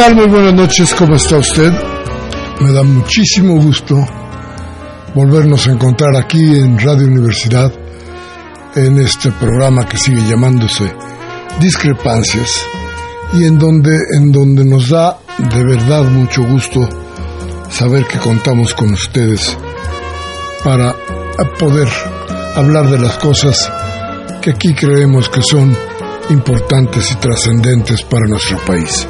Tal? Muy buenas noches, ¿cómo está usted? Me da muchísimo gusto volvernos a encontrar aquí en Radio Universidad, en este programa que sigue llamándose Discrepancias, y en donde, en donde nos da de verdad mucho gusto saber que contamos con ustedes para poder hablar de las cosas que aquí creemos que son importantes y trascendentes para nuestro país.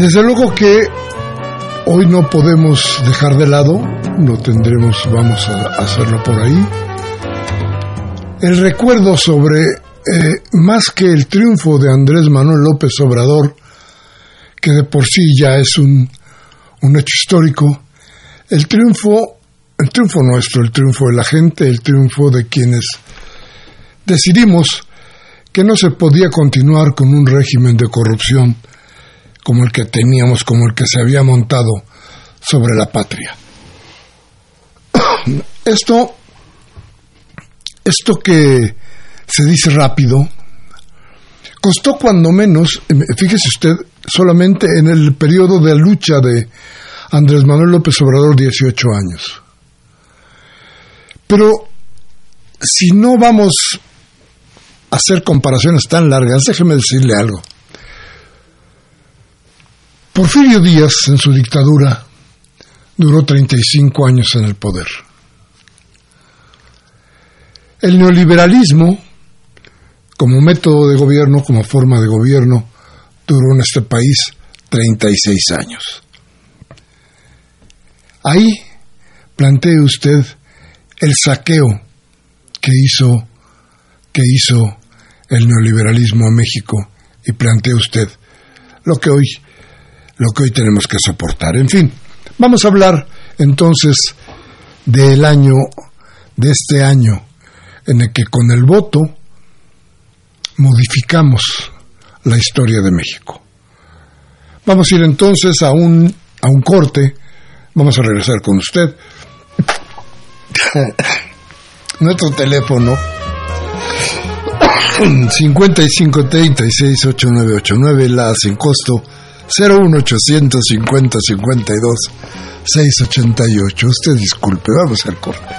Desde luego que hoy no podemos dejar de lado, lo tendremos, vamos a hacerlo por ahí, el recuerdo sobre, eh, más que el triunfo de Andrés Manuel López Obrador, que de por sí ya es un, un hecho histórico, el triunfo, el triunfo nuestro, el triunfo de la gente, el triunfo de quienes decidimos que no se podía continuar con un régimen de corrupción como el que teníamos, como el que se había montado sobre la patria. Esto, esto que se dice rápido, costó cuando menos, fíjese usted, solamente en el periodo de lucha de Andrés Manuel López Obrador 18 años. Pero si no vamos a hacer comparaciones tan largas, déjeme decirle algo. Porfirio Díaz, en su dictadura, duró 35 años en el poder. El neoliberalismo, como método de gobierno, como forma de gobierno, duró en este país 36 años. Ahí plantee usted el saqueo que hizo, que hizo el neoliberalismo a México y plantee usted lo que hoy lo que hoy tenemos que soportar. En fin, Vamos a hablar entonces del año, de este año, en el que con el voto modificamos la historia de México. Vamos a ir entonces a un, a un corte. Vamos a regresar con usted. Nuestro teléfono 55 36 8989 la sin costo 01800 50 52 688. Usted disculpe, vamos al corte.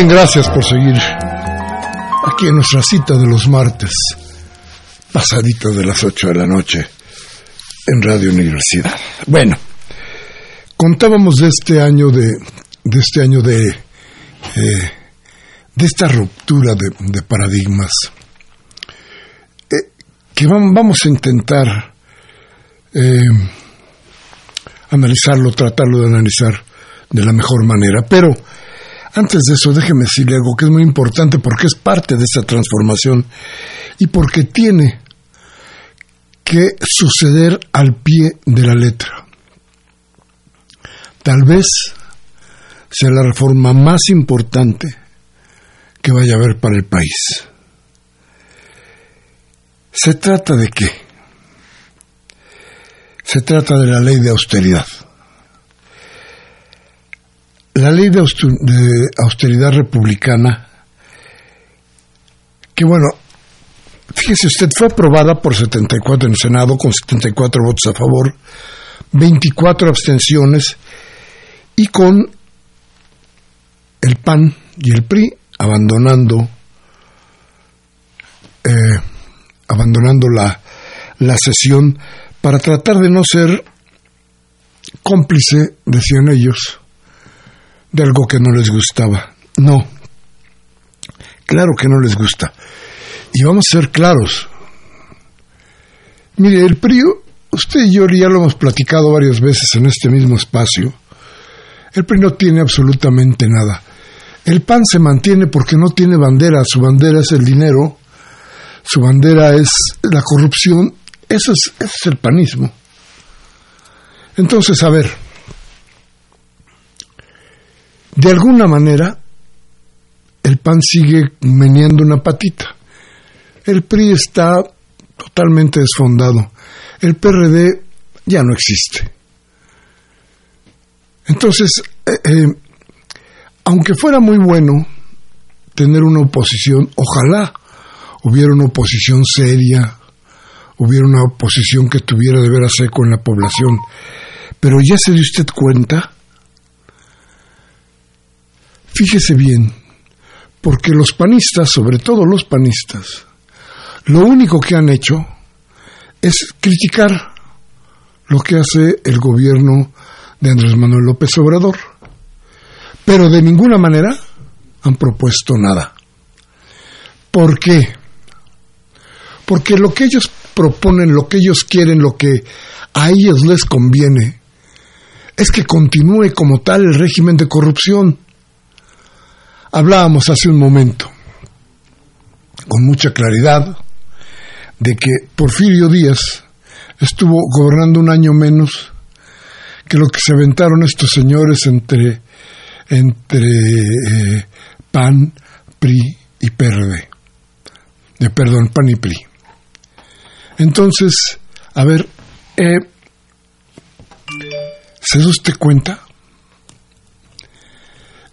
Bien, gracias por seguir aquí en nuestra cita de los martes, pasadito de las 8 de la noche, en Radio Universidad. Bueno, contábamos de este año de, de este año de, eh, de esta ruptura de, paradigmas, eh, que vamos a intentar eh, analizarlo, tratarlo de analizar de la mejor manera, pero antes de eso, déjeme decirle algo que es muy importante porque es parte de esa transformación y porque tiene que suceder al pie de la letra. Tal vez sea la reforma más importante que vaya a haber para el país. Se trata de qué? Se trata de la ley de austeridad la ley de austeridad republicana, que bueno, fíjese usted, fue aprobada por 74 en el Senado con 74 votos a favor, 24 abstenciones y con el PAN y el PRI abandonando eh, abandonando la, la sesión para tratar de no ser cómplice, decían ellos, de algo que no les gustaba. No, claro que no les gusta. Y vamos a ser claros. Mire, el PRI, usted y yo ya lo hemos platicado varias veces en este mismo espacio. El PRI no tiene absolutamente nada. El PAN se mantiene porque no tiene bandera. Su bandera es el dinero. Su bandera es la corrupción. Eso es, eso es el panismo. Entonces, a ver, de alguna manera, el PAN sigue meneando una patita. El PRI está totalmente desfondado. El PRD ya no existe. Entonces, eh, eh, aunque fuera muy bueno tener una oposición, ojalá hubiera una oposición seria, hubiera una oposición que tuviera de veras eco en la población. Pero ya se dio usted cuenta Fíjese bien, porque los panistas, sobre todo los panistas, lo único que han hecho es criticar lo que hace el gobierno de Andrés Manuel López Obrador, pero de ninguna manera han propuesto nada. ¿Por qué? Porque lo que ellos proponen, lo que ellos quieren, lo que a ellos les conviene, es que continúe como tal el régimen de corrupción Hablábamos hace un momento, con mucha claridad, de que Porfirio Díaz estuvo gobernando un año menos que lo que se aventaron estos señores entre, entre eh, PAN, PRI y PRD. De, perdón, PAN y PRI. Entonces, a ver, eh, ¿se da usted cuenta?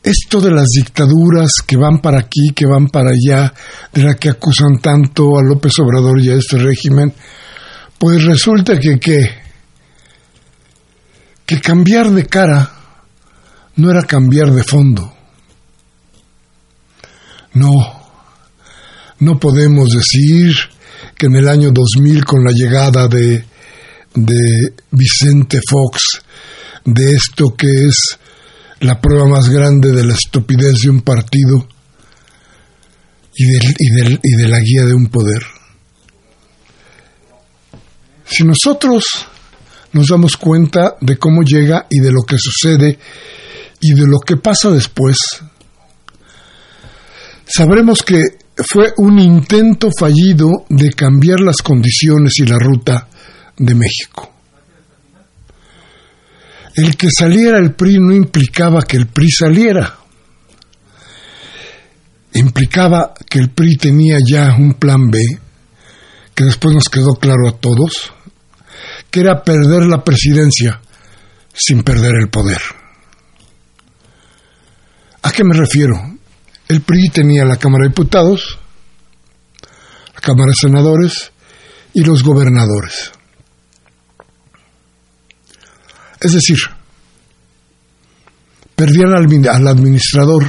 Esto de las dictaduras que van para aquí, que van para allá, de la que acusan tanto a López Obrador y a este régimen, pues resulta que, que, cambiar de cara no era cambiar de fondo. No, no podemos decir que en el año 2000 con la llegada de, de Vicente Fox, de esto que es la prueba más grande de la estupidez de un partido y, y, y de la guía de un poder. Si nosotros nos damos cuenta de cómo llega y de lo que sucede y de lo que pasa después, sabremos que fue un intento fallido de cambiar las condiciones y la ruta de México. El que saliera el PRI no implicaba que el PRI saliera. Implicaba que el PRI tenía ya un plan B, que después nos quedó claro a todos, que era perder la presidencia sin perder el poder. ¿A qué me refiero? El PRI tenía la Cámara de Diputados, la Cámara de Senadores y los gobernadores. Es decir, perdían al, administrador,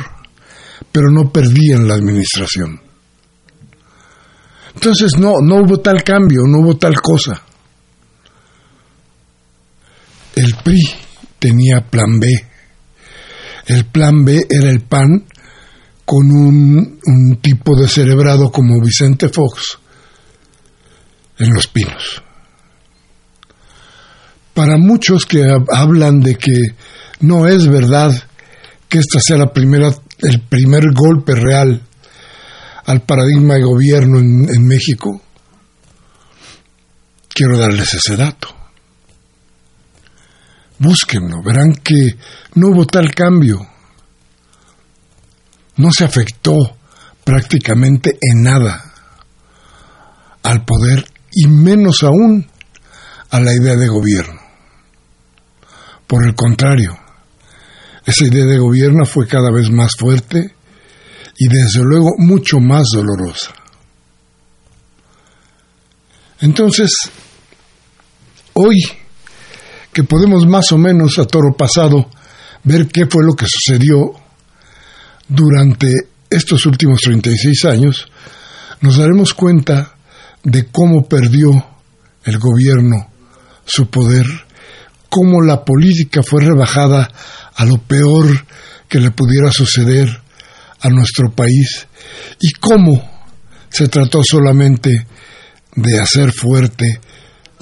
pero no perdían la administración. Entonces no, no hubo tal cambio, no hubo tal cosa. El PRI tenía plan B. El plan B era el PAN con un, un tipo de cerebrado como Vicente Fox en Los Pinos para muchos que hablan de que no es verdad que esta sea la primera, el primer golpe real al paradigma de gobierno en, en México, quiero darles ese dato. Búsquenlo, verán que no hubo tal cambio. No se afectó prácticamente en nada al poder y menos aún a la idea de gobierno. Por el contrario, esa idea de gobierno fue cada vez más fuerte y desde luego mucho más dolorosa. Entonces, hoy que podemos más o menos a toro pasado ver qué fue lo que sucedió durante estos últimos 36 años, nos daremos cuenta de cómo perdió el gobierno su poder cómo la política fue rebajada a lo peor que le pudiera suceder a nuestro país y cómo se trató solamente de hacer fuerte,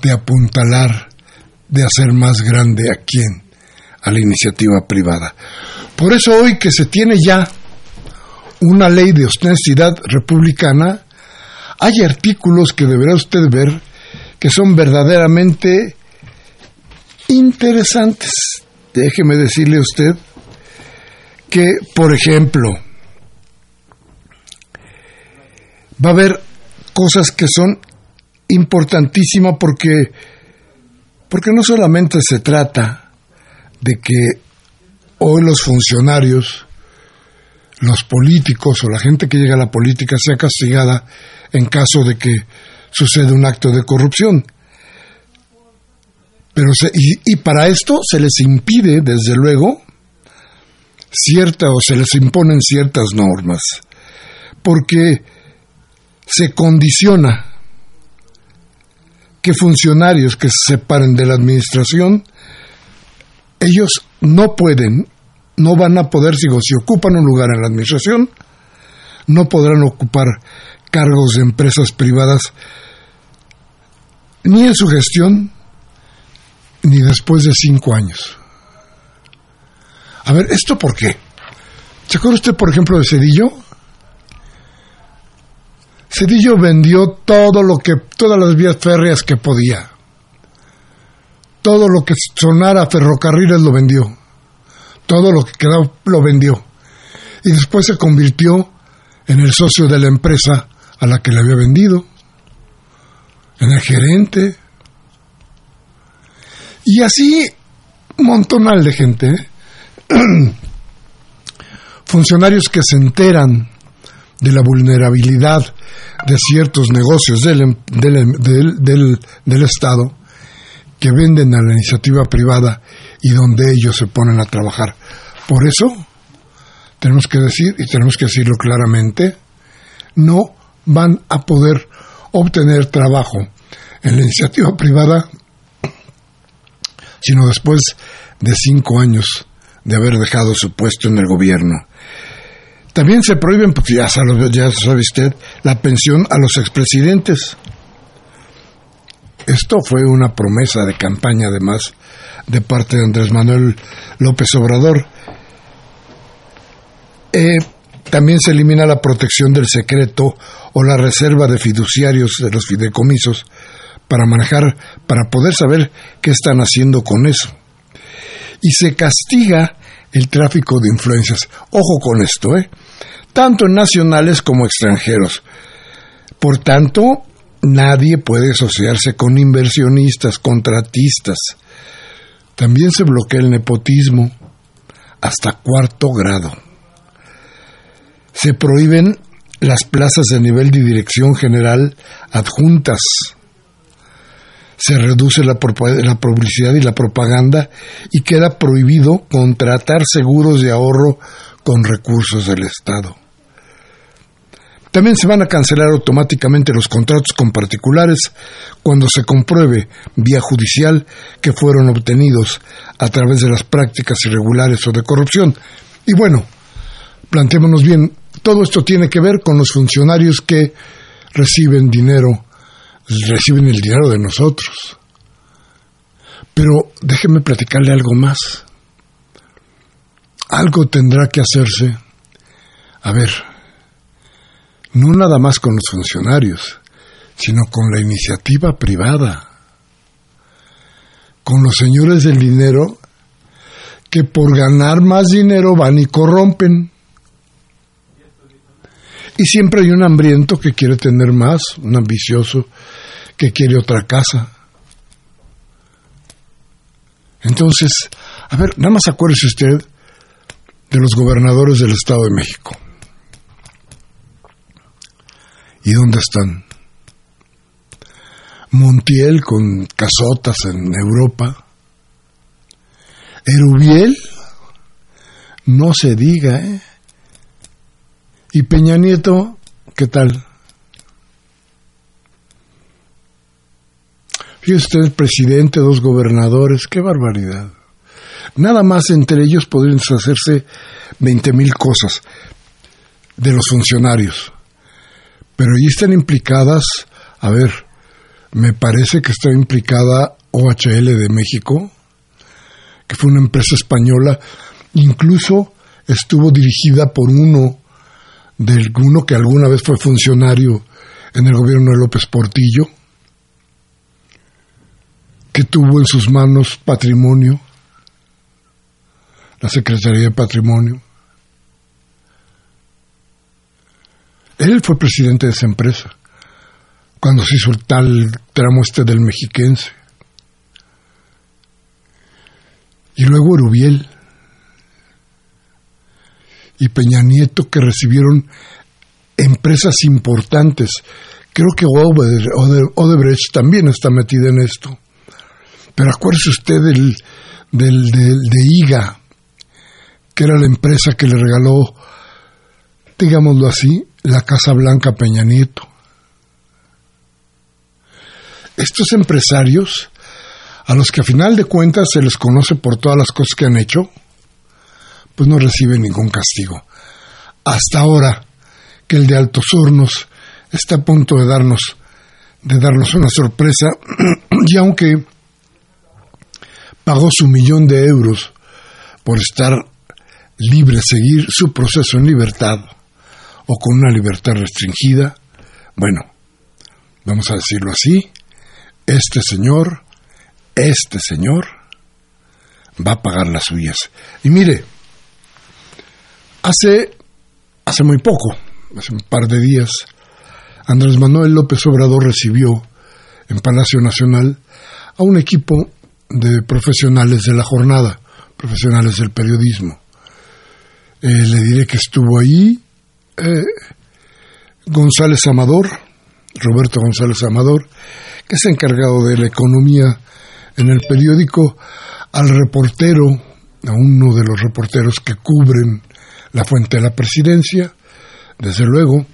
de apuntalar, de hacer más grande a quién, a la iniciativa privada. Por eso hoy que se tiene ya una ley de honestidad republicana, hay artículos que deberá usted ver que son verdaderamente interesantes. Déjeme decirle a usted que, por ejemplo, va a haber cosas que son importantísimas porque, porque no solamente se trata de que hoy los funcionarios, los políticos o la gente que llega a la política sea castigada en caso de que suceda un acto de corrupción, pero y, para esto se les impide, desde luego, cierta o se les imponen ciertas normas, porque se condiciona que funcionarios que se separen de la administración, ellos no pueden, no van a poder, si ocupan un lugar en la administración, no podrán ocupar cargos de empresas privadas ni en su gestión ni después de cinco años. A ver, ¿esto por qué? ¿Se acuerda usted, por ejemplo, de Cedillo? Cedillo vendió todo lo que, todas las vías férreas que podía. Todo lo que sonara ferrocarriles lo vendió. Todo lo que quedaba lo vendió. Y después se convirtió en el socio de la empresa a la que le había vendido. En el gerente, y así, montonal de gente. ¿eh? funcionarios que se enteran de la vulnerabilidad de ciertos negocios del, em, del, del, Estado que venden a la iniciativa privada y donde ellos se ponen a trabajar. Por eso, tenemos que decir, y tenemos que decirlo claramente, no van a poder obtener trabajo en la iniciativa privada, sino después de cinco años de haber dejado su puesto en el gobierno. También se prohíben, pues ya sabe, ya usted, la pensión a los expresidentes. Esto fue una promesa de campaña, además, de parte de Andrés Manuel López Obrador. Eh, también se elimina la protección del secreto o la reserva de fiduciarios de los fideicomisos para manejar, para poder saber qué están haciendo con eso. Y se castiga el tráfico de influencias. Ojo con esto, ¿eh? Tanto nacionales como extranjeros. Por tanto, nadie puede asociarse con inversionistas, contratistas. También se bloquea el nepotismo hasta cuarto grado. Se prohíben las plazas de nivel de dirección general adjuntas. Se reduce la, publicidad y la propaganda y queda prohibido contratar seguros de ahorro con recursos del Estado. También se van a cancelar automáticamente los contratos con particulares cuando se compruebe vía judicial que fueron obtenidos a través de las prácticas irregulares o de corrupción. Y bueno, planteémonos bien, todo esto tiene que ver con los funcionarios que reciben dinero, reciben el dinero de nosotros. Pero déjeme platicarle algo más. Algo tendrá que hacerse. A ver, no nada más con los funcionarios, sino con la iniciativa privada, con los señores del dinero que por ganar más dinero van y corrompen. Y siempre hay un hambriento que quiere tener más, un ambicioso que quiere otra casa. Entonces, a ver, nada más acuérdese usted de los gobernadores del Estado de México. ¿Y dónde están? Montiel con casotas en Europa. Erubiel, no se diga, ¿eh? Y Peña Nieto, ¿qué tal? Fíjese usted, presidente, dos gobernadores, qué barbaridad. Nada más entre ellos podrían hacerse 20 mil cosas de los funcionarios. Pero ahí están implicadas, a ver, me parece que está implicada OHL de México, que fue una empresa española, incluso estuvo dirigida por uno de alguno que alguna vez fue funcionario en el gobierno de López Portillo, que tuvo en sus manos patrimonio, la Secretaría de Patrimonio. Él fue presidente de esa empresa cuando se hizo el tal tramo este del mexiquense. Y luego Urubiel y Peña Nieto que recibieron empresas importantes. Creo que Odebrecht también está metida en esto. Pero acuérdese usted del, del, de IGA, que era la empresa que le regaló, digámoslo así, la Casa Blanca Peña Nieto. Estos empresarios, a los que a final de cuentas se les conoce por todas las cosas que han hecho, pues no recibe ningún castigo. Hasta ahora que el de Altos Hornos está a punto de darnos, de darnos una sorpresa, y aunque pagó su millón de euros por estar libre, seguir su proceso en libertad o con una libertad restringida, bueno, vamos a decirlo así, este señor, este señor va a pagar las suyas. Y mire, Hace, hace muy poco, hace un par de días, Andrés Manuel López Obrador recibió en Palacio Nacional a un equipo de profesionales de la jornada, profesionales del periodismo. le diré que estuvo ahí González Amador, Roberto González Amador, que es encargado de la economía en el periódico, al reportero, a uno de los reporteros que cubren la fuente de la presidencia, desde luego,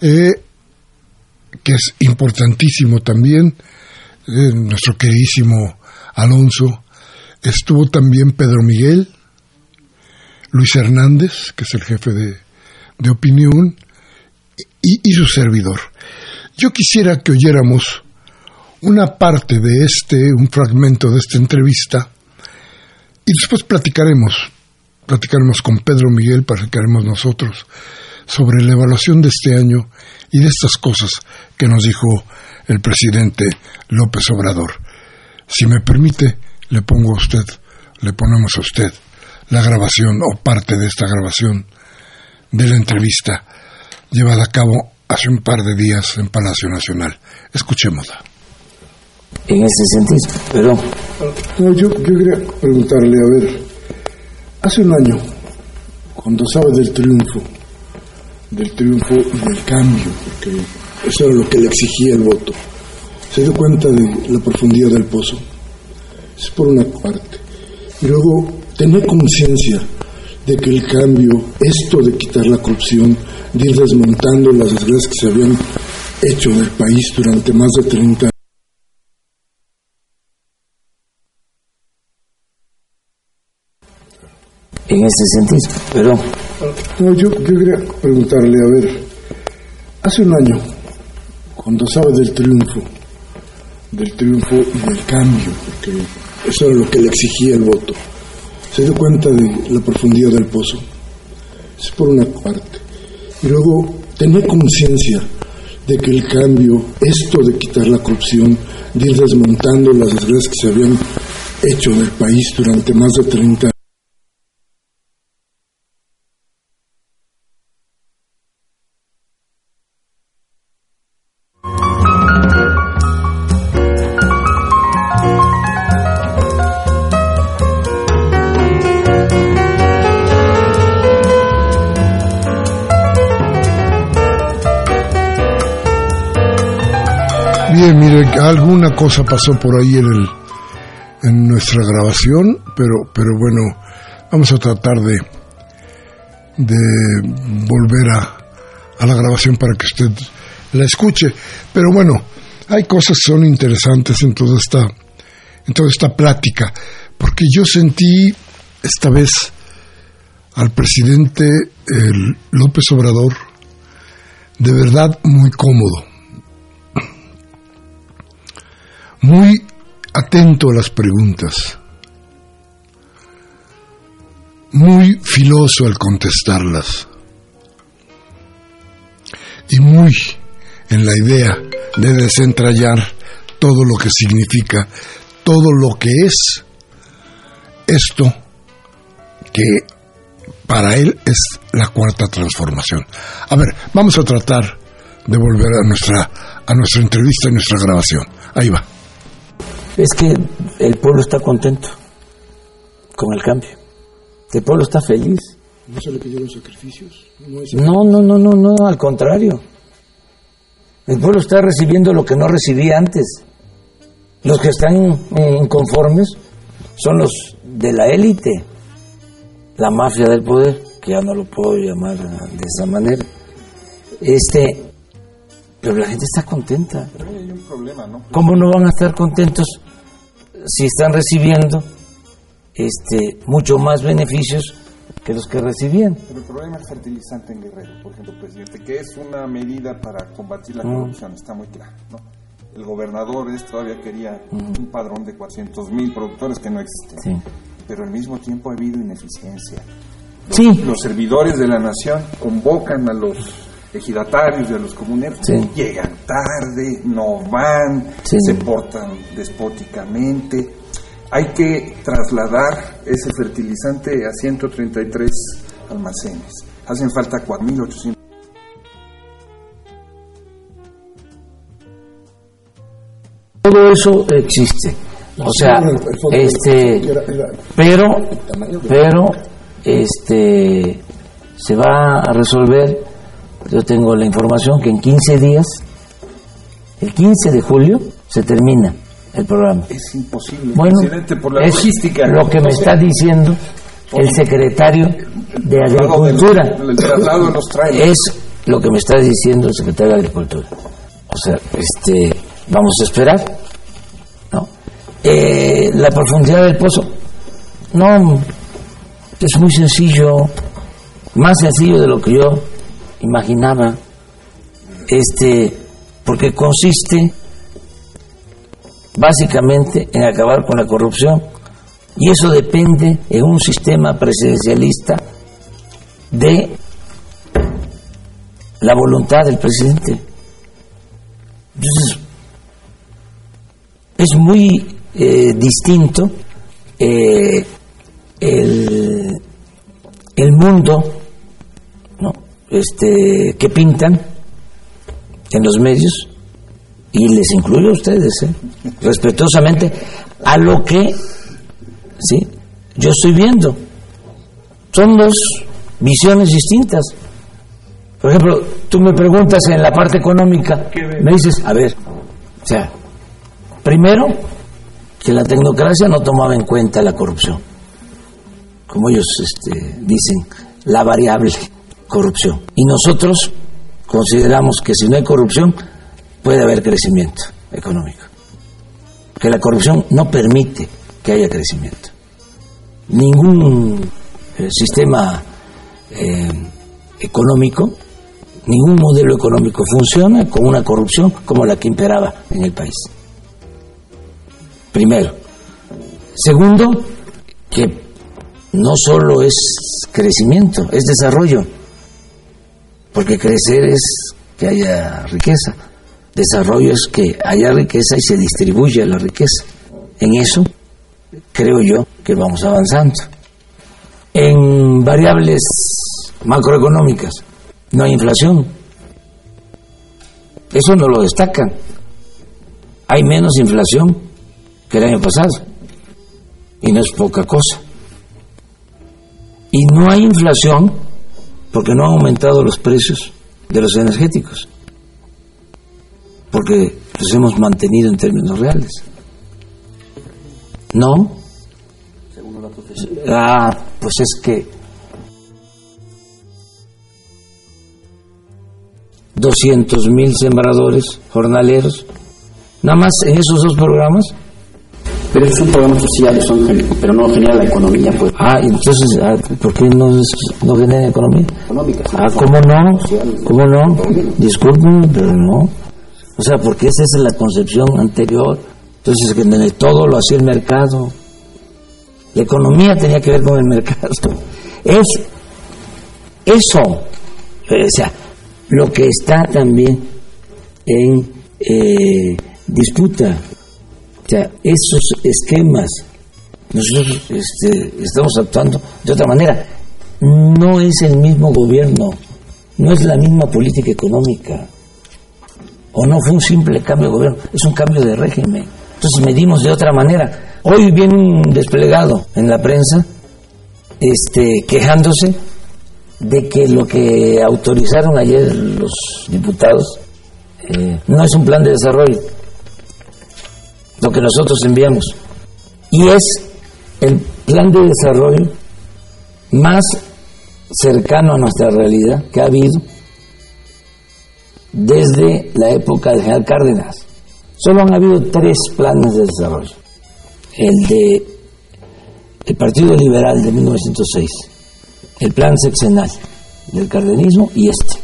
eh, que es importantísimo también, eh, nuestro queridísimo Alonso, estuvo también Pedro Miguel, Luis Hernández, que es el jefe de, de opinión, y, y, su servidor. Yo quisiera que oyéramos una parte de este, un fragmento de esta entrevista, y después platicaremos, platicaremos con Pedro Miguel, platicaremos nosotros sobre la evaluación de este año y de estas cosas que nos dijo el presidente López Obrador. Si me permite, le pongo a usted, le ponemos a usted la grabación o parte de esta grabación de la entrevista llevada a cabo hace un par de días en Palacio Nacional. Escuchémosla. En ese sentido, pero... No, yo, yo quería preguntarle, a ver, hace un año, cuando sabe del triunfo, del triunfo y del cambio, porque eso era lo que le exigía el voto, se dio cuenta de la profundidad del pozo. Es por una parte. Y luego, tener conciencia de que el cambio, esto de quitar la corrupción, de ir desmontando las desgracias que se habían hecho en el país durante más de 30 en ese sentido, pero... No, yo, quería preguntarle, a ver, hace un año, cuando sabe del triunfo, del triunfo y del cambio, porque eso era lo que le exigía el voto, se dio cuenta de la profundidad del pozo. Es por una parte. Y luego tener conciencia de que el cambio, esto de quitar la corrupción, de ir desmontando las desgracias que se habían hecho en el país durante más de 30 años, cosa pasó por ahí en, el, en nuestra grabación, pero, pero bueno, vamos a tratar de, de volver a, a la grabación para que usted la escuche. Pero bueno, hay cosas que son interesantes en toda esta, en toda esta plática, porque yo sentí esta vez al presidente el López Obrador de verdad muy cómodo muy atento a las preguntas, muy filoso al contestarlas y muy en la idea de desentrañar todo lo que significa, todo lo que es esto que para él es la cuarta transformación. A ver, vamos a tratar de volver a nuestra a nuestra entrevista, a nuestra grabación. Ahí va es que el pueblo está contento con el cambio. El pueblo está feliz. ¿No se le pidieron sacrificios? No, no, no, no, no, al contrario. El pueblo está recibiendo lo que no recibía antes. Los que están inconformes son los de la élite, la mafia del poder, que ya no lo puedo llamar de esa manera. Este, pero la gente está contenta. Pero hay un problema, ¿no? ¿Cómo no van a estar contentos si están recibiendo este mucho más beneficios que los que recibían? Pero el problema es fertilizante en Guerrero, por ejemplo, presidente, que es una medida para combatir la Mm. corrupción, está muy claro, ¿no? El gobernador es, todavía quería un padrón de 400 mil productores que no existen. Mm. Sí. Pero al mismo tiempo ha habido ineficiencia. Los, Sí. los servidores de la nación convocan a los ejidatarios y a los comuneros, Sí. llegan tarde, no van, Sí. se portan despóticamente. Hay que trasladar ese fertilizante a 133 almacenes. Hacen falta 4.800. Todo eso existe. O sea, este, pero, pero, este, se va a resolver, yo tengo la información que en 15 días, el 15 de julio, se termina el programa. Es imposible, Bueno, presidente, por la es logística. lo que me está diciendo el secretario de Agricultura. El traslado de los trailers. Es lo que me está diciendo el secretario de Agricultura. O sea, este, vamos a esperar. ¿no? Eh, la profundidad del pozo. No, es muy sencillo, más sencillo de lo que yo imaginaba. Este, porque consiste básicamente en acabar con la corrupción y eso depende en un sistema presidencialista de la voluntad del presidente. Entonces, es muy eh, distinto eh, el, el mundo. Este, que pintan en los medios y les incluyo a ustedes, ¿eh? respetuosamente, a lo que ¿sí? yo estoy viendo. Son dos visiones distintas. Por ejemplo, tú me preguntas en la parte económica, me dices, a ver, o sea, primero, que la tecnocracia no tomaba en cuenta la corrupción, como ellos este, dicen, la variable corrupción. Y nosotros consideramos que si no hay corrupción, puede haber crecimiento económico. Que la corrupción no permite que haya crecimiento. Ningún eh, sistema eh, económico, ningún modelo económico funciona con una corrupción como la que imperaba en el país. Primero. Segundo, que no solo es crecimiento, es desarrollo. Porque crecer es que haya riqueza. Desarrollo es que haya riqueza y se distribuya la riqueza. En eso creo yo que vamos avanzando. En variables macroeconómicas no hay inflación. Eso no lo destacan. Hay menos inflación que el año pasado. Y no es poca cosa. Y no hay inflación porque no han aumentado los precios de los energéticos. Porque los hemos mantenido en términos reales. ¿No? Ah, pues es que 200 mil sembradores jornaleros, nada más en esos dos programas. Pero son programas sociales, son, gen- pero no genera la economía pues, Ah, entonces, ah, ¿por qué no, es- no genera economía? económica. Ah, ¿cómo no? ¿Cómo no? Disculpen, pero no. O sea, porque esa es la concepción anterior. Entonces, que todo lo hacía el mercado. La economía tenía que ver con el mercado. Es eso. O sea, lo que está también en eh, disputa. Esos esquemas. Nosotros este, estamos actuando de otra manera. No es el mismo gobierno, no es la misma política económica. O no fue un simple cambio de gobierno, es un cambio de régimen. Entonces medimos de otra manera. Hoy viene un desplegado en la prensa este, quejándose de que lo que autorizaron ayer los diputados eh, no es un plan de desarrollo, lo que nosotros enviamos. Y es el plan de desarrollo más cercano a nuestra realidad que ha habido desde la época de General Cárdenas. Solo han habido tres planes de desarrollo. El de el Partido Liberal de 1906, el plan sexenal del cardenismo y este.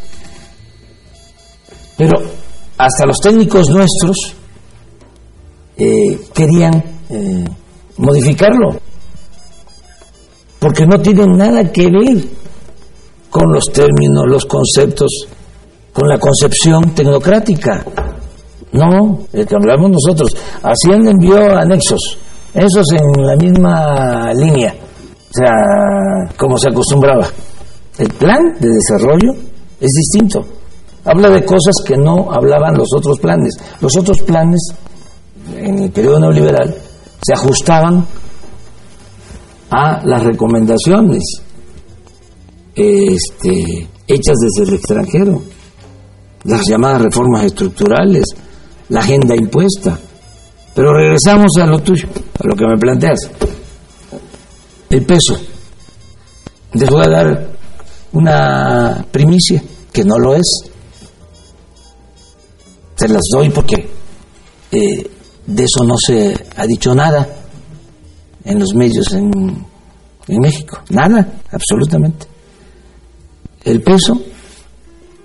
Pero hasta los técnicos nuestros eh, querían eh, modificarlo, porque no tienen nada que ver con los términos, los conceptos, con la concepción tecnocrática. No, el que hablamos nosotros. Hacienda envió anexos, esos en la misma línea, o sea, como se acostumbraba. El plan de desarrollo es distinto. Habla de cosas que no hablaban los otros planes. Los otros planes, en el periodo neoliberal, se ajustaban a las recomendaciones este, hechas desde el extranjero, las llamadas reformas estructurales, la agenda impuesta. Pero regresamos a lo tuyo, a lo que me planteas. El peso. Les voy a dar una primicia, que no lo es. Se las doy porque eh, de eso no se ha dicho nada en los medios en, México. Nada, absolutamente. El peso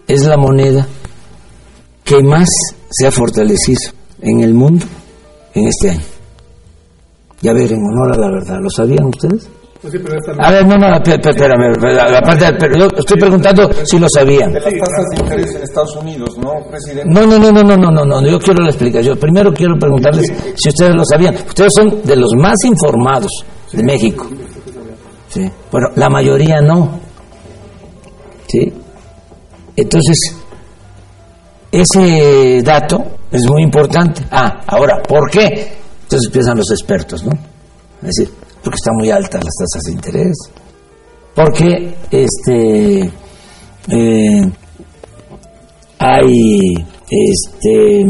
es la moneda que más se ha fortalecido en el mundo en este año. Y a ver, en honor a la verdad, ¿lo sabían ustedes? Pues A ver, no, no, espérame, aparte, pero yo estoy preguntando si lo sabían. Las tasas de interés en Estados Unidos, ¿no, presidente? No, no, no, no, no, no, no, no, yo quiero la explicación. Primero quiero preguntarles si ustedes lo sabían. Ustedes son de los más informados de México. Sí. Bueno, la mayoría no. ¿Sí? Entonces, ese dato es muy importante. Ah, ahora, ¿por qué? Entonces empiezan los expertos, ¿no? Es decir, porque están muy altas las tasas de interés. Porque este eh, hay este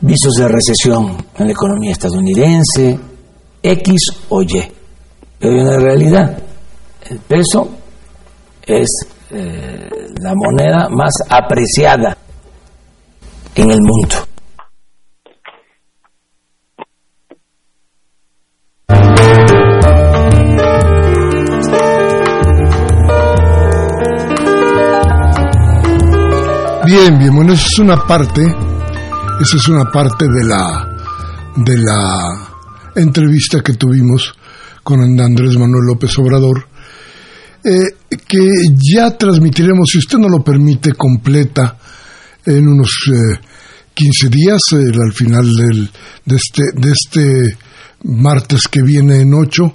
visos de recesión en la economía estadounidense, X o Y. Pero en la realidad, el peso es eh, la moneda más apreciada en el mundo. Bien, bien, bueno, esa es una parte, esa es una parte de la, de la entrevista que tuvimos con Andrés Manuel López Obrador, eh, que ya transmitiremos, si usted no lo permite, completa en unos 15 eh, días, al final del, de, este, de este martes que viene en 8,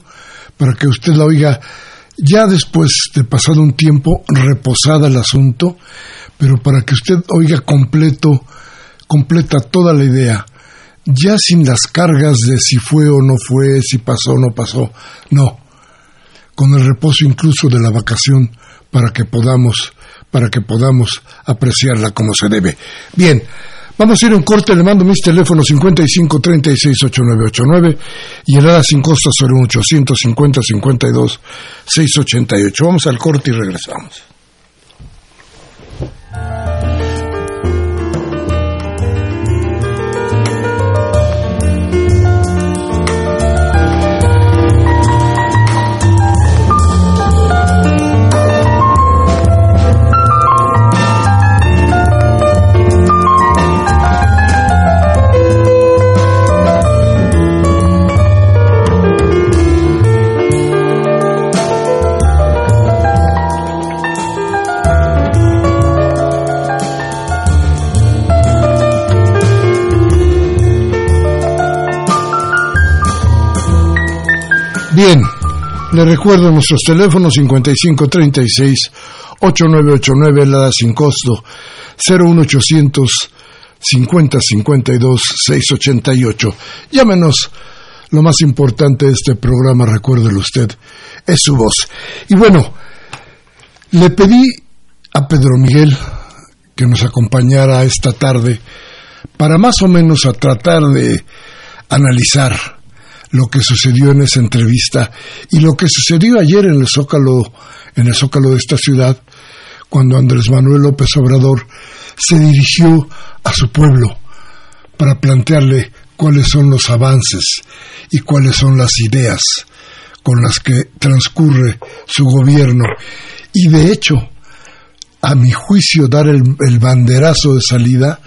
para que usted la oiga ya después de pasado un tiempo, reposada el asunto, pero para que usted oiga completo, completa toda la idea, ya sin las cargas de si fue o no fue, si pasó o no pasó, no, con el reposo incluso de la vacación para que podamos, para que podamos apreciarla como se debe. Bien, Vamos a ir a un corte, le mando mis teléfonos 55 36 8989 y el sin costo 01850 52 688. Vamos al corte y regresamos. Recuerdo nuestros teléfonos 5536 8989 la sin costo 01800 50 52 688. Llámenos. Lo más importante de este programa, recuérdelo usted, es su voz. Y bueno, le pedí a Pedro Miguel que nos acompañara esta tarde para más o menos a tratar de analizar lo que sucedió en esa entrevista y lo que sucedió ayer en el Zócalo, en el Zócalo de esta ciudad, cuando Andrés Manuel López Obrador se dirigió a su pueblo para plantearle cuáles son los avances y cuáles son las ideas con las que transcurre su gobierno. Y de hecho a mi juicio dar el, el banderazo de salida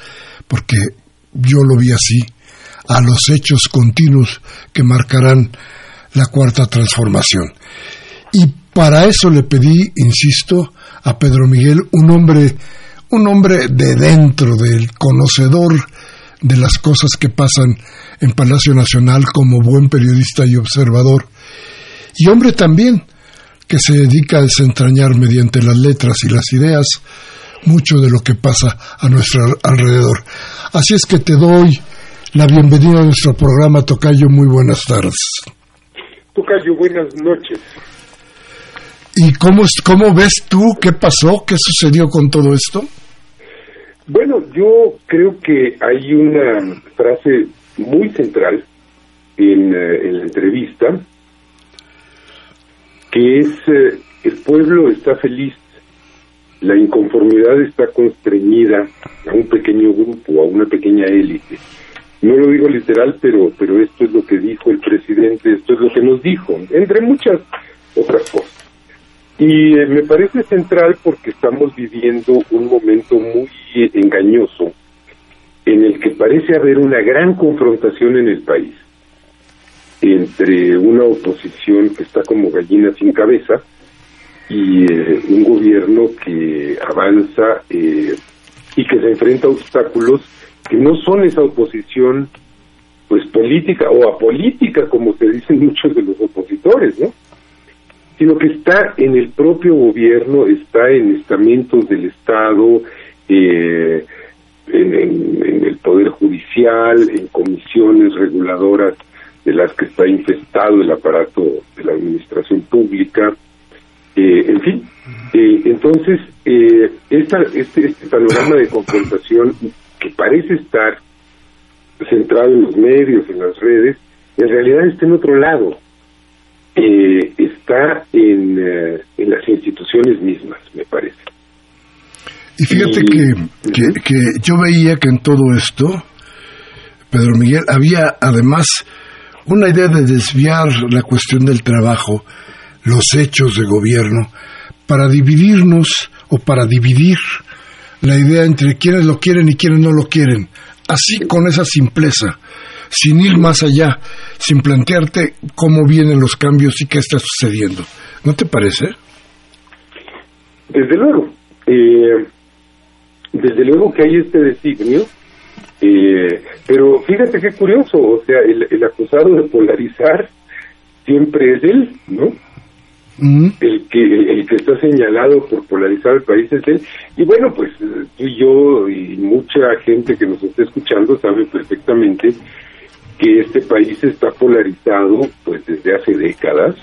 porque yo lo vi así a los hechos continuos que marcarán la cuarta transformación. Y para eso le pedí, insisto, a Pedro Miguel, un hombre, un hombre de dentro, del conocedor de las cosas que pasan en Palacio Nacional como buen periodista y observador, y hombre también que se dedica a desentrañar mediante las letras y las ideas mucho de lo que pasa a nuestro alrededor. Así es que te doy la bienvenida a nuestro programa, Tocayo. Muy buenas tardes. Tocayo, buenas noches. ¿Y cómo, cómo ves tú qué pasó, qué sucedió con todo esto? Bueno, yo creo que hay una frase muy central en, eh, en la entrevista, que es eh, el pueblo está feliz, la inconformidad está constreñida a un pequeño grupo, a una pequeña élite. No lo digo literal, pero, pero esto es lo que dijo el presidente, esto es lo que nos dijo, entre muchas otras cosas. Y eh, me parece central porque estamos viviendo un momento muy engañoso en el que parece haber una gran confrontación en el país entre una oposición que está como gallina sin cabeza y eh, un gobierno que avanza eh, y que se enfrenta a obstáculos que no son esa oposición pues política o apolítica como se dicen muchos de los opositores, ¿no? sino que está en el propio gobierno, está en estamentos del Estado, eh, en, el Poder Judicial, en comisiones reguladoras de las que está infestado el aparato de la administración pública, eh, en fin. Eh, entonces, esta, este, este panorama de confrontación que parece estar centrado en los medios, en las redes, en realidad está en otro lado, eh, está en, eh, en, las instituciones mismas, me parece. Y fíjate que, que, yo veía que en todo esto, Pedro Miguel, había además una idea de desviar la cuestión del trabajo, los hechos de gobierno, para dividirnos o para dividir la idea entre quienes lo quieren y quienes no lo quieren. Así con esa simpleza sin ir más allá, sin plantearte cómo vienen los cambios y qué está sucediendo. ¿No te parece? Desde luego. Eh, desde luego que hay este designio, eh, pero fíjate qué curioso, o sea, el, acusado de polarizar siempre es él, ¿no? El que el que está señalado por polarizar el país es él. Y bueno pues tú y yo y mucha gente que nos está escuchando sabe perfectamente que este país está polarizado pues desde hace décadas,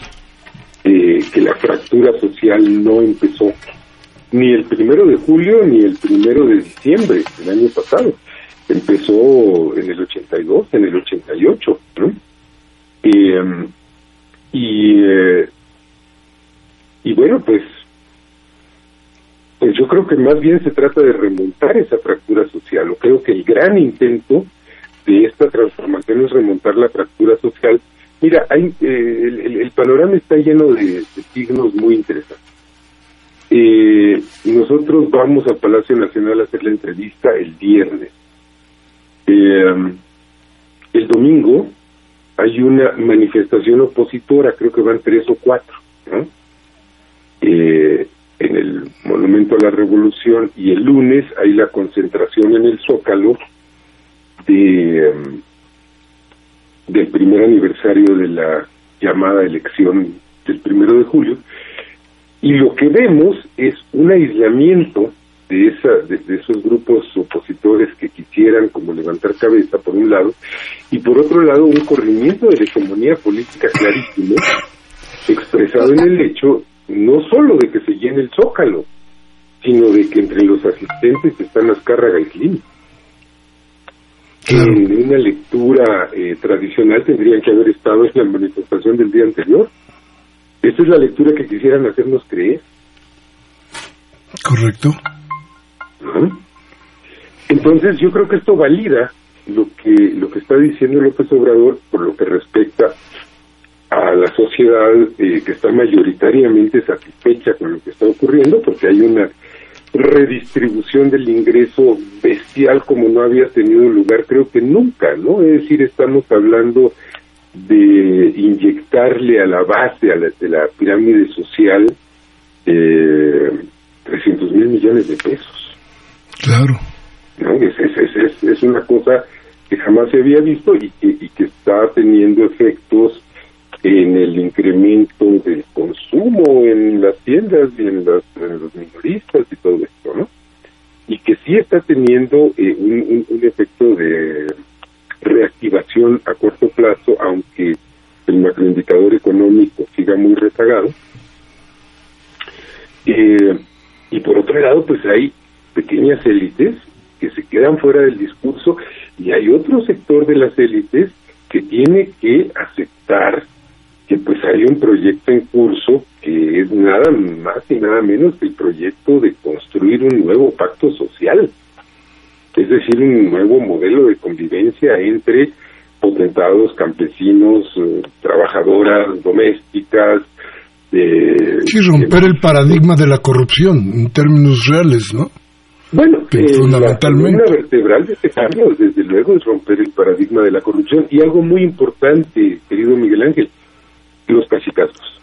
eh, que la fractura social no empezó ni el primero de julio ni el primero de diciembre del año pasado, empezó en el 82, en el 88, ¿no? Eh, y, eh, y bueno, pues, pues yo creo que más bien se trata de remontar esa fractura social, o creo que el gran intento de esta transformación es remontar la fractura social. Mira, hay, eh, el, panorama está lleno de, signos muy interesantes. Eh, nosotros vamos al Palacio Nacional a hacer la entrevista el viernes. Eh, el domingo hay una manifestación opositora, creo que van tres o cuatro, en el Monumento a la Revolución y el lunes hay la concentración en el Zócalo de, em, del primer aniversario de la llamada elección del primero de julio. Y lo que vemos es un aislamiento de, esa, de, esos grupos opositores que quisieran como levantar cabeza por un lado y por otro lado un corrimiento de la hegemonía política clarísimo expresado en el hecho no solo de que se llene el zócalo sino de que entre los asistentes están Azcárraga y Clínica en una lectura eh, tradicional tendrían que haber estado en la manifestación del día anterior. Esta es la lectura que quisieran hacernos creer. Correcto. Entonces yo creo que esto valida lo que lo que está diciendo López Obrador por lo que respecta a la sociedad eh, que está mayoritariamente satisfecha con lo que está ocurriendo, porque hay una redistribución del ingreso bestial como no había tenido lugar creo que nunca, ¿no? Es decir, estamos hablando de inyectarle a la base a la, de la pirámide social eh, 300 mil millones de pesos. Claro. ¿No? Es, es, es, es, una cosa que jamás se había visto y y que está teniendo efectos en el incremento del consumo en las tiendas y en, los minoristas y todo esto, ¿no? Y que sí está teniendo eh, un, efecto de reactivación a corto plazo, aunque el macroindicador económico siga muy rezagado. Eh, y por otro lado, pues hay pequeñas élites que se quedan fuera del discurso y hay otro sector de las élites que tiene que aceptar que pues hay un proyecto en curso que es nada más y nada menos que el proyecto de construir un nuevo pacto social, es decir, un nuevo modelo de convivencia entre potentados, campesinos, eh, trabajadoras, domésticas. Eh, sí, romper el paradigma de la corrupción en términos reales, ¿no? Bueno, eh, fundamentalmente. La vertebral de este cambio, desde luego, es romper el paradigma de la corrupción. Y algo muy importante, querido Miguel Ángel, los cachicazgos,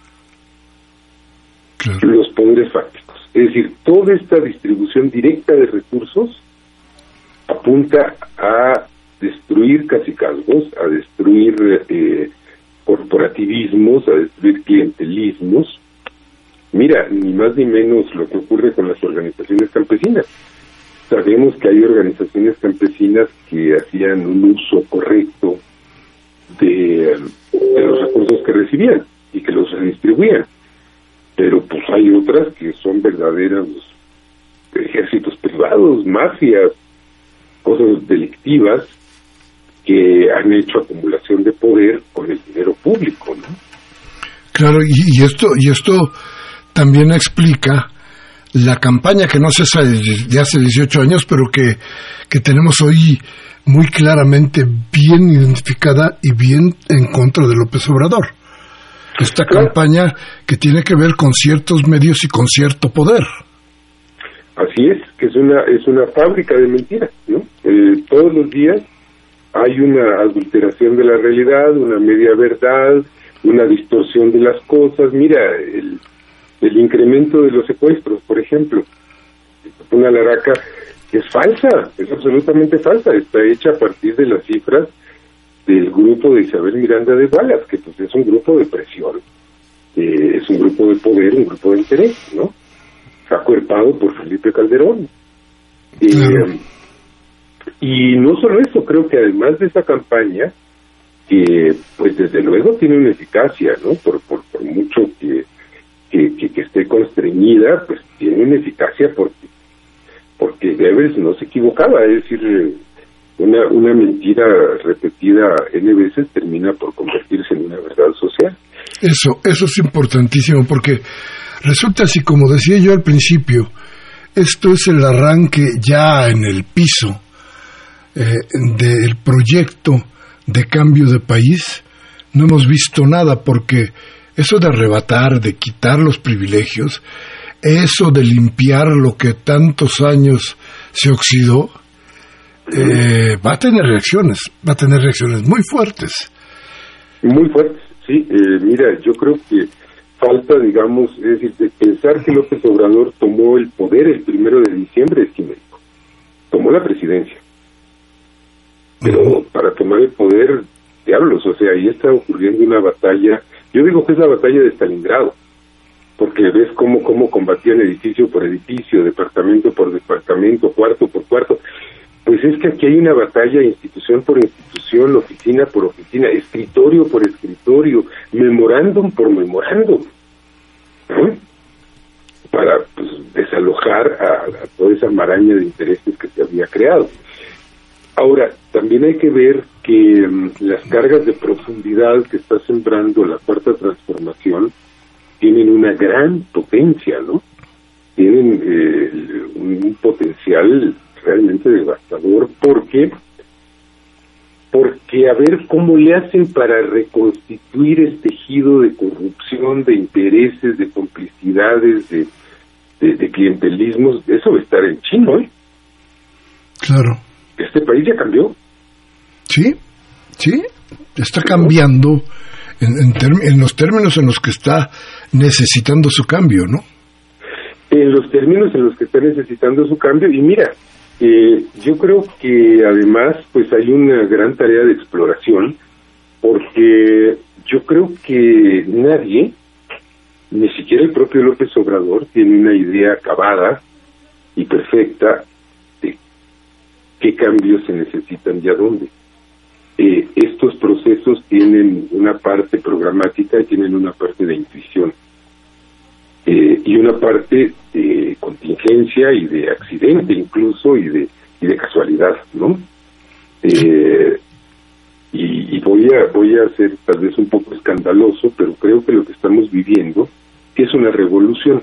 los poderes fácticos. Es decir, toda esta distribución directa de recursos apunta a destruir cacicazgos, a destruir eh, corporativismos, a destruir clientelismos. Mira, ni más ni menos lo que ocurre con las organizaciones campesinas. Sabemos que hay organizaciones campesinas que hacían un uso correcto de, los recursos que recibían y que los redistribuían. Pero pues hay otras que son verdaderos ejércitos privados, mafias, cosas delictivas que han hecho acumulación de poder con el dinero público, ¿no? Claro, y, esto y esto también explica la campaña que no cesa de hace 18 años, pero que, que tenemos hoy muy claramente bien identificada y bien en contra de López Obrador. Esta campaña que tiene que ver con ciertos medios y con cierto poder. Así es, que es una es una fábrica de mentiras, ¿no? Eh, todos los días hay una adulteración de la realidad, una media verdad, una distorsión de las cosas. Mira, el, el incremento de los secuestros, por ejemplo. Una laraca es falsa, es absolutamente falsa, está hecha a partir de las cifras del grupo de Isabel Miranda de Wallace, que pues es un grupo de presión, eh, es un grupo de poder, un grupo de interés, ¿no? Acuerpado por Felipe Calderón. Eh, y no solo eso, creo que además de esa campaña, que pues desde luego tiene una eficacia, ¿no? Por, por, mucho que, que, que, esté constreñida, pues tiene una eficacia porque porque Goebbels no se equivocaba, es decir, una, una mentira repetida N veces termina por convertirse en una verdad social. Eso, eso es importantísimo porque resulta así, como decía yo al principio, esto es el arranque ya en el piso eh, del proyecto de cambio de país. No hemos visto nada porque eso de arrebatar, de quitar los privilegios, eso de limpiar lo que tantos años se oxidó, eh, va a tener reacciones, va a tener reacciones muy fuertes. Muy fuertes, sí. Eh, mira, yo creo que falta, digamos, es decir, de pensar que López Obrador tomó el poder el primero de diciembre es quimérico. Tomó la presidencia. Pero para tomar el poder, diablos, o sea, ahí está ocurriendo una batalla. Yo digo que es la batalla de Stalingrado porque ves cómo, cómo combatían edificio por edificio, departamento por departamento, cuarto por cuarto. Pues es que aquí hay una batalla institución por institución, oficina por oficina, escritorio por escritorio, memorándum por memorándum, para pues, desalojar a, toda esa maraña de intereses que se había creado. Ahora, también hay que ver que mm, las cargas de profundidad que está sembrando la cuarta transformación, tienen una gran potencia, ¿no? Tienen eh, un potencial realmente devastador porque porque a ver cómo le hacen para reconstituir el tejido de corrupción, de intereses, de complicidades, de, de, clientelismos, eso va a estar en chino, ¿eh? Claro. Este país ya cambió. Sí, sí, está cambiando en, los términos en los que está necesitando su cambio, ¿no? En los términos en los que está necesitando su cambio. Y mira, eh, yo creo que además pues hay una gran tarea de exploración porque yo creo que nadie, ni siquiera el propio López Obrador, tiene una idea acabada y perfecta de qué cambios se necesitan y a dónde. Eh, estos procesos tienen una parte programática y tienen una parte de intuición. eh, y una parte de contingencia y de accidente incluso y de, y de casualidad, ¿no? Eh, y, voy a voy a ser tal vez un poco escandaloso, pero creo que lo que estamos viviendo es una revolución.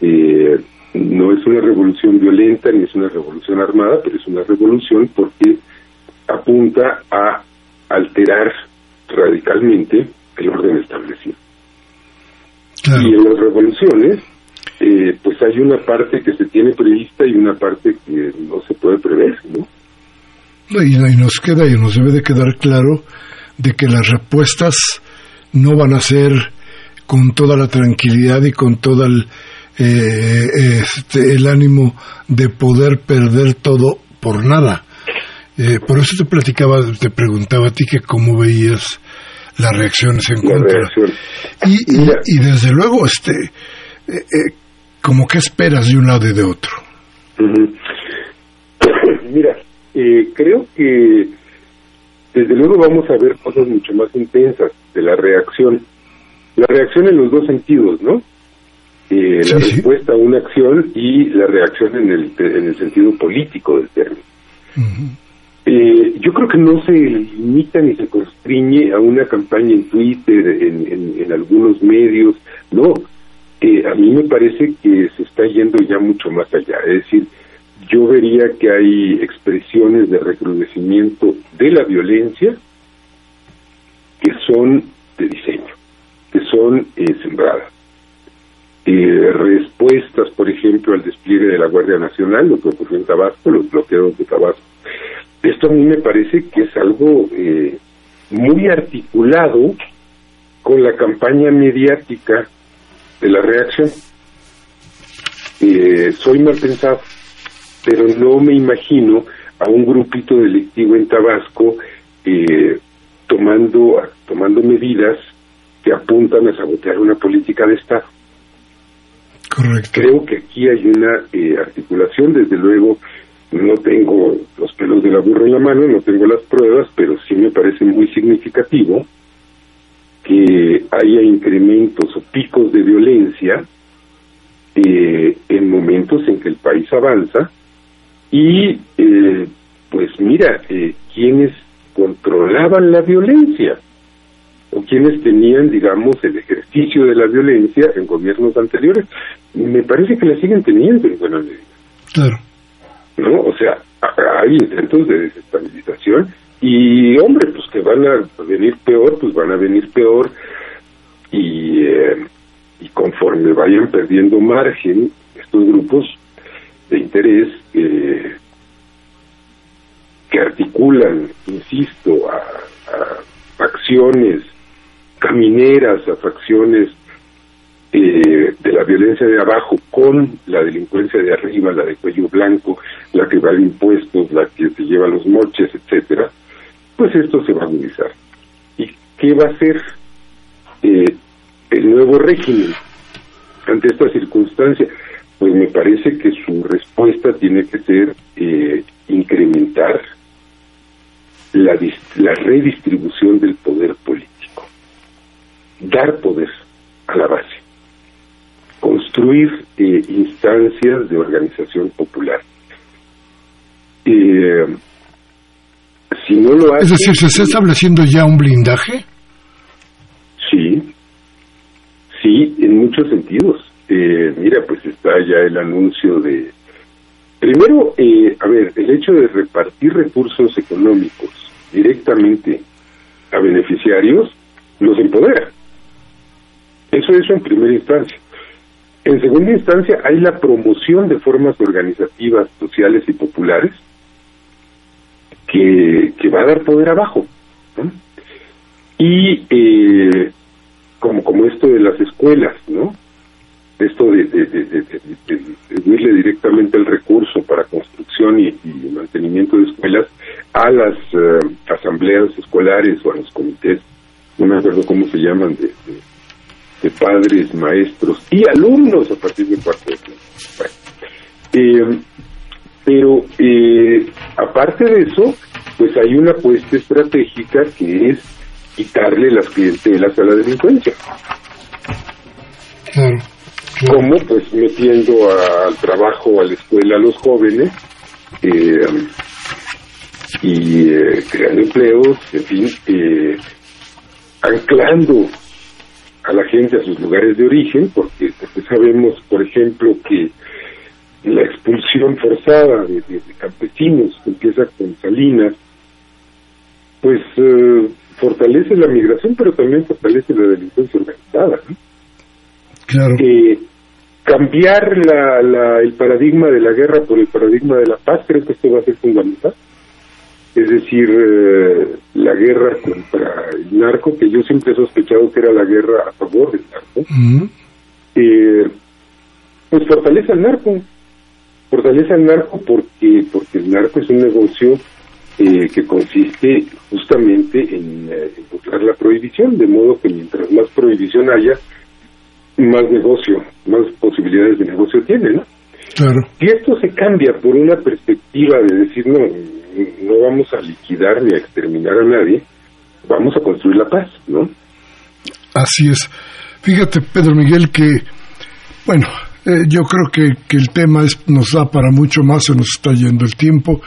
Eh, no es una revolución violenta ni es una revolución armada, pero es una revolución porque apunta a alterar radicalmente el orden establecido. Y en las revoluciones, eh, pues hay una parte que se tiene prevista y una parte que no se puede prever, ¿no? Y, y nos queda y nos debe de quedar claro de que las respuestas no van a ser con toda la tranquilidad y con todo el, eh, este, el ánimo de poder perder todo por nada. Eh, por eso te platicaba, te preguntaba a ti que cómo veías las reacciones en contra. Y, y, desde luego, este, eh, eh, como que esperas de un lado y de otro. Mira, eh, creo que desde luego vamos a ver cosas mucho más intensas de la reacción. La reacción en los dos sentidos, ¿no? Eh, la respuesta a una acción y la reacción en el, en el sentido político del término. Eh, yo creo que no se limita ni se constriñe a una campaña en Twitter, en, en, algunos medios, no. Eh, a mí me parece que se está yendo ya mucho más allá. Es decir, yo vería que hay expresiones de recrudecimiento de la violencia que son de diseño, que son eh, sembradas. Eh, respuestas, por ejemplo, al despliegue de la Guardia Nacional, lo que ocurrió en Tabasco, los bloqueos de Tabasco, esto a mí me parece que es algo eh, muy articulado con la campaña mediática de la reacción. Eh, soy mal pensado, pero no me imagino a un grupito delictivo en Tabasco eh, tomando, tomando medidas que apuntan a sabotear una política de Estado. Correcto. Creo que aquí hay una eh, articulación, desde luego, no tengo los pelos de la burra en la mano, no tengo las pruebas, pero sí me parece muy significativo que haya incrementos o picos de violencia eh, en momentos en que el país avanza y eh, pues mira, eh, quienes controlaban la violencia o quienes tenían, digamos, el ejercicio de la violencia en gobiernos anteriores, me parece que la siguen teniendo en buena medida. Claro. ¿No? O sea, hay intentos de desestabilización y, hombre, pues que van a venir peor, pues van a venir peor y, eh, y conforme vayan perdiendo margen estos grupos de interés eh, que articulan, insisto, a, a facciones camineras, a facciones eh, de la violencia de abajo con la delincuencia de arriba, la de cuello blanco, la que va a impuestos, la que se lleva los moches, etcétera, pues esto se va a agudizar. ¿Y qué va a hacer eh, el nuevo régimen ante esta circunstancia? Pues me parece que su respuesta tiene que ser eh, incrementar la, la redistribución del poder político, dar poder a la base construir eh, instancias de organización popular. Eh, si no lo hace, es decir, ¿se está estableciendo ya un blindaje? Sí, sí, en muchos sentidos. Eh, mira, pues está ya el anuncio de... Primero, eh, a ver, el hecho de repartir recursos económicos directamente a beneficiarios los empodera. Eso es en primera instancia. En segunda instancia, hay la promoción de formas organizativas, sociales y populares que, que va a dar poder abajo. Y eh, como, como esto de las escuelas, ¿no? Esto de, de, de, directamente el recurso para construcción y, mantenimiento de escuelas a las eh, asambleas escolares o a los comités, no me acuerdo cómo se llaman, de, de padres, maestros y alumnos a partir del cuarto eh, pero eh, aparte de eso, pues hay una apuesta estratégica que es quitarle las clientelas a la delincuencia. como pues metiendo al trabajo, a la escuela a los jóvenes eh, y eh, creando empleos, en fin, eh, anclando a la gente a sus lugares de origen, porque, porque sabemos, por ejemplo, que la expulsión forzada de, campesinos que empieza con Salinas, pues eh, fortalece la migración, pero también fortalece la delincuencia organizada. Claro. Eh, cambiar la, la, el paradigma de la guerra por el paradigma de la paz, creo que esto va a ser fundamental. Es decir, eh, la guerra contra el narco, que yo siempre he sospechado que era la guerra a favor del narco, eh, pues fortalece al narco. Fortalece al narco porque, porque el narco es un negocio eh, que consiste justamente en encontrar la prohibición, de modo que mientras más prohibición haya, más negocio, más posibilidades de negocio tiene, ¿no? Claro. Si esto se cambia por una perspectiva de decir, no, no vamos a liquidar ni a exterminar a nadie, vamos a construir la paz, ¿no? Así es. Fíjate, Pedro Miguel, que, bueno, eh, yo creo que, que el tema es, nos da para mucho más, se nos está yendo el tiempo.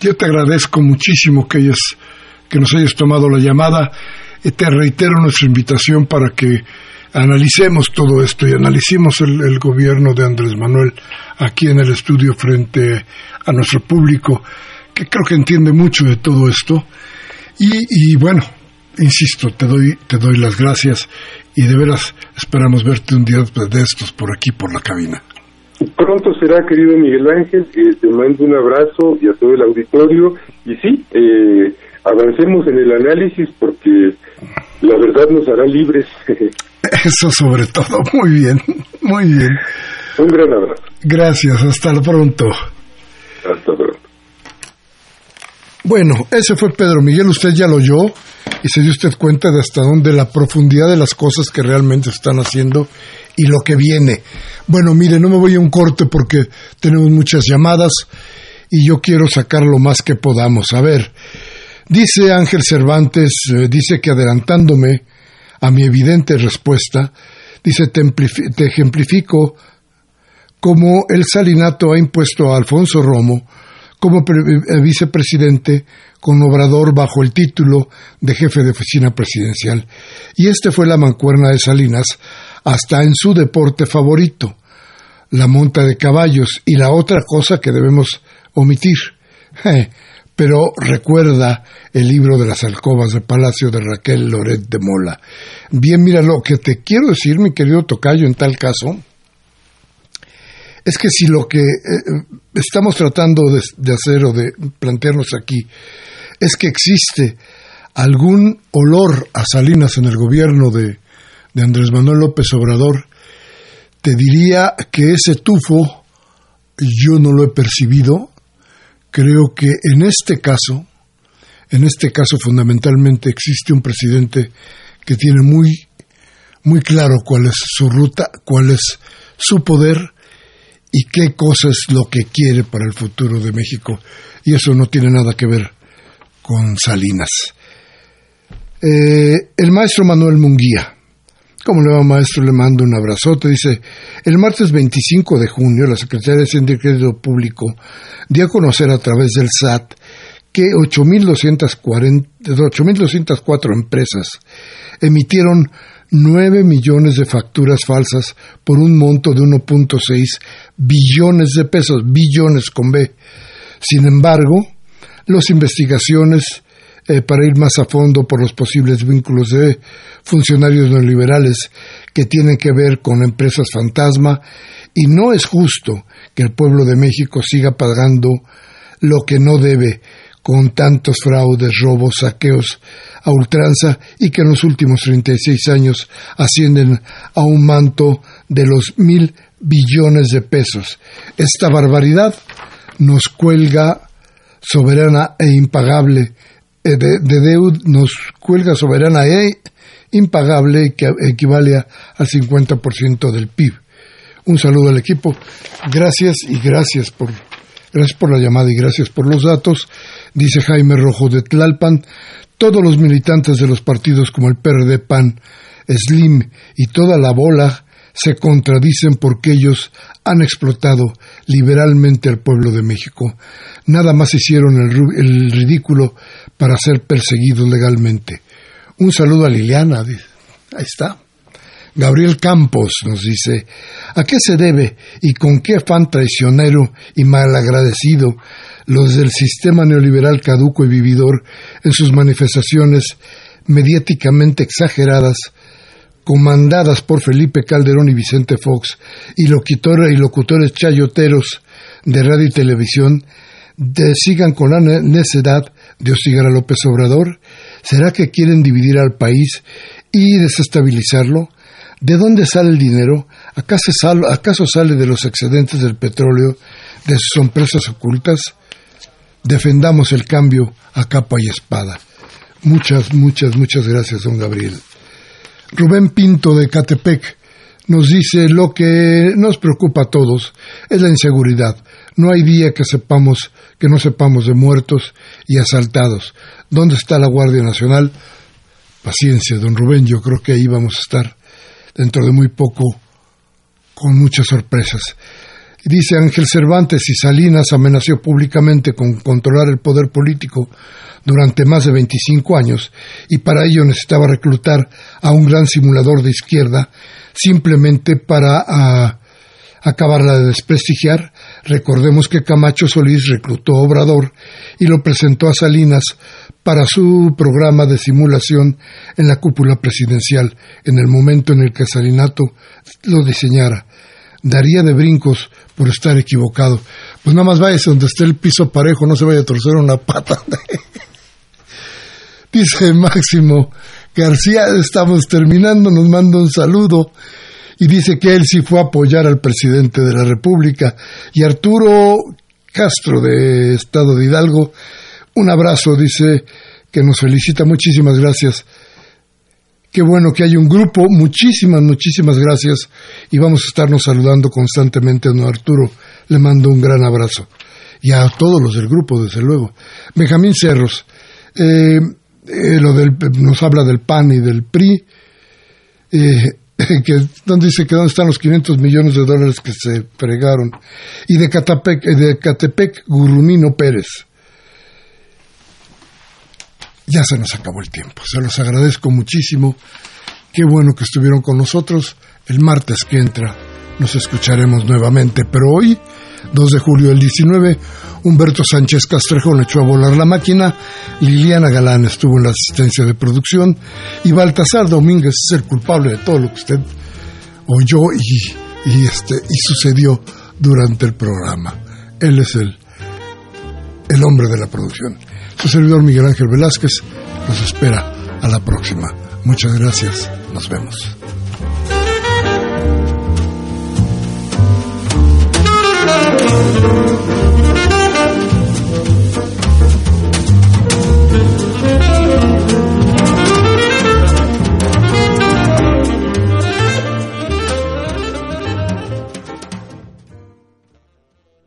Yo te agradezco muchísimo que, hayas, que nos hayas tomado la llamada. y te reitero nuestra invitación para que analicemos todo esto y analicemos el, gobierno de Andrés Manuel aquí en el estudio frente a nuestro público, que creo que entiende mucho de todo esto. Y, y bueno, insisto, te doy, te doy las gracias y de veras esperamos verte un día de estos por aquí, por la cabina. Pronto será, querido Miguel Ángel, eh, te mando un abrazo y a todo el auditorio. Y sí, eh, avancemos en el análisis porque la verdad nos hará libres. Eso sobre todo, muy bien, muy bien. Un gran abrazo. Gracias, hasta pronto. Hasta pronto. Bueno, ese fue Pedro Miguel, usted ya lo oyó y se dio usted cuenta de hasta dónde la profundidad de las cosas que realmente están haciendo y lo que viene. Bueno, mire, no me voy a un corte porque tenemos muchas llamadas y yo quiero sacar lo más que podamos. A ver, dice Ángel Cervantes, eh, dice que adelantándome a mi evidente respuesta, dice, te, te ejemplifico cómo el salinato ha impuesto a Alfonso Romo como vicepresidente con Obrador bajo el título de jefe de oficina presidencial. Y este fue la mancuerna de Salinas hasta en su deporte favorito, la monta de caballos, y la otra cosa que debemos omitir. Pero recuerda el libro de las alcobas de Palacio de Raquel Loret de Mola. Bien, mira, lo que te quiero decir, mi querido Tocayo, en tal caso, es que si lo que eh, estamos tratando de, de, hacer o de plantearnos aquí es que existe algún olor a Salinas en el gobierno de, de Andrés Manuel López Obrador, te diría que ese tufo yo no lo he percibido. Creo que en este caso, en este caso fundamentalmente existe un presidente que tiene muy, muy claro cuál es su ruta, cuál es su poder y qué cosa es lo que quiere para el futuro de México. Y eso no tiene nada que ver con Salinas. Eh, el maestro Manuel Munguía. ¿Cómo le va, maestro? Le mando un abrazote. Dice, el martes 25 de junio, la Secretaría de Hacienda y Crédito Público dio a conocer a través del SAT que 8.204 empresas emitieron 9 millones de facturas falsas por un monto de 1.6 billones de pesos, billones con B. Sin embargo, las investigaciones eh, para ir más a fondo por los posibles vínculos de funcionarios neoliberales que tienen que ver con empresas fantasma y no es justo que el pueblo de México siga pagando lo que no debe con tantos fraudes, robos, saqueos a ultranza y que en los últimos 36 años ascienden a un manto de los mil billones de pesos. Esta barbaridad nos cuelga soberana e impagable, eh, de, de deud nos cuelga soberana e impagable que equivale al 50% del PIB. Un saludo al equipo. Gracias y gracias por Gracias por la llamada y gracias por los datos. Dice Jaime Rojo de Tlalpan, todos los militantes de los partidos como el PRD PAN, SLIM y toda la bola se contradicen porque ellos han explotado liberalmente al pueblo de México. Nada más hicieron el, ridículo para ser perseguidos legalmente. Un saludo a Liliana. Ahí está. Gabriel Campos nos dice, ¿a qué se debe y con qué afán traicionero y malagradecido los del sistema neoliberal caduco y vividor en sus manifestaciones mediáticamente exageradas, comandadas por Felipe Calderón y Vicente Fox, y, y locutores chayoteros de radio y televisión, sigan con la necedad de hostigar a López Obrador? ¿Será que quieren dividir al país y desestabilizarlo? ¿De dónde sale el dinero? ¿Acaso ¿Acaso sale de los excedentes del petróleo de sus empresas ocultas? Defendamos el cambio a capa y espada. Muchas, muchas, muchas gracias, don Gabriel. Rubén Pinto de Catepec nos dice lo que nos preocupa a todos es la inseguridad. No hay día que sepamos que no sepamos de muertos y asaltados. ¿Dónde está la Guardia Nacional? Paciencia, don Rubén, yo creo que ahí vamos a estar dentro de muy poco con muchas sorpresas. Dice Ángel Cervantes, si Salinas amenazó públicamente con controlar el poder político durante más de 25 años y para ello necesitaba reclutar a un gran simulador de izquierda simplemente para acabarla de desprestigiar, recordemos que Camacho Solís reclutó a Obrador y lo presentó a Salinas para su programa de simulación en la cúpula presidencial en el momento en el que Salinato lo diseñara. Daría de brincos por estar equivocado. Pues nada más váyase donde esté el piso parejo, no se vaya a torcer una pata. Dice Máximo García, estamos terminando, nos manda un saludo y dice que él sí fue a apoyar al presidente de la República. Y Arturo Castro de Estado de Hidalgo un abrazo, dice que nos felicita. Muchísimas gracias. Qué bueno que hay un grupo. Muchísimas, muchísimas gracias. Y vamos a estarnos saludando constantemente a don Arturo. Le mando un gran abrazo. Y a todos los del grupo, desde luego. Benjamín Cerros. Eh, eh, lo del, nos habla del PAN y del PRI. Eh, que donde dice que dónde están los 500 millones de dólares que se fregaron. Y de Catepec, de Catepec Gurrumino Pérez ya se nos acabó el tiempo. Se los agradezco muchísimo. Qué bueno que estuvieron con nosotros. El martes que entra nos escucharemos nuevamente, pero hoy, 2 de julio del 19, Humberto Sánchez Castrejón echó a volar la máquina, Liliana Galán estuvo en la asistencia de producción y Baltasar Domínguez es el culpable de todo lo que usted oyó y, y, este, y sucedió durante el programa. Él es el, el hombre de la producción. Su servidor Miguel Ángel Velázquez los espera a la próxima. Muchas gracias. Nos vemos.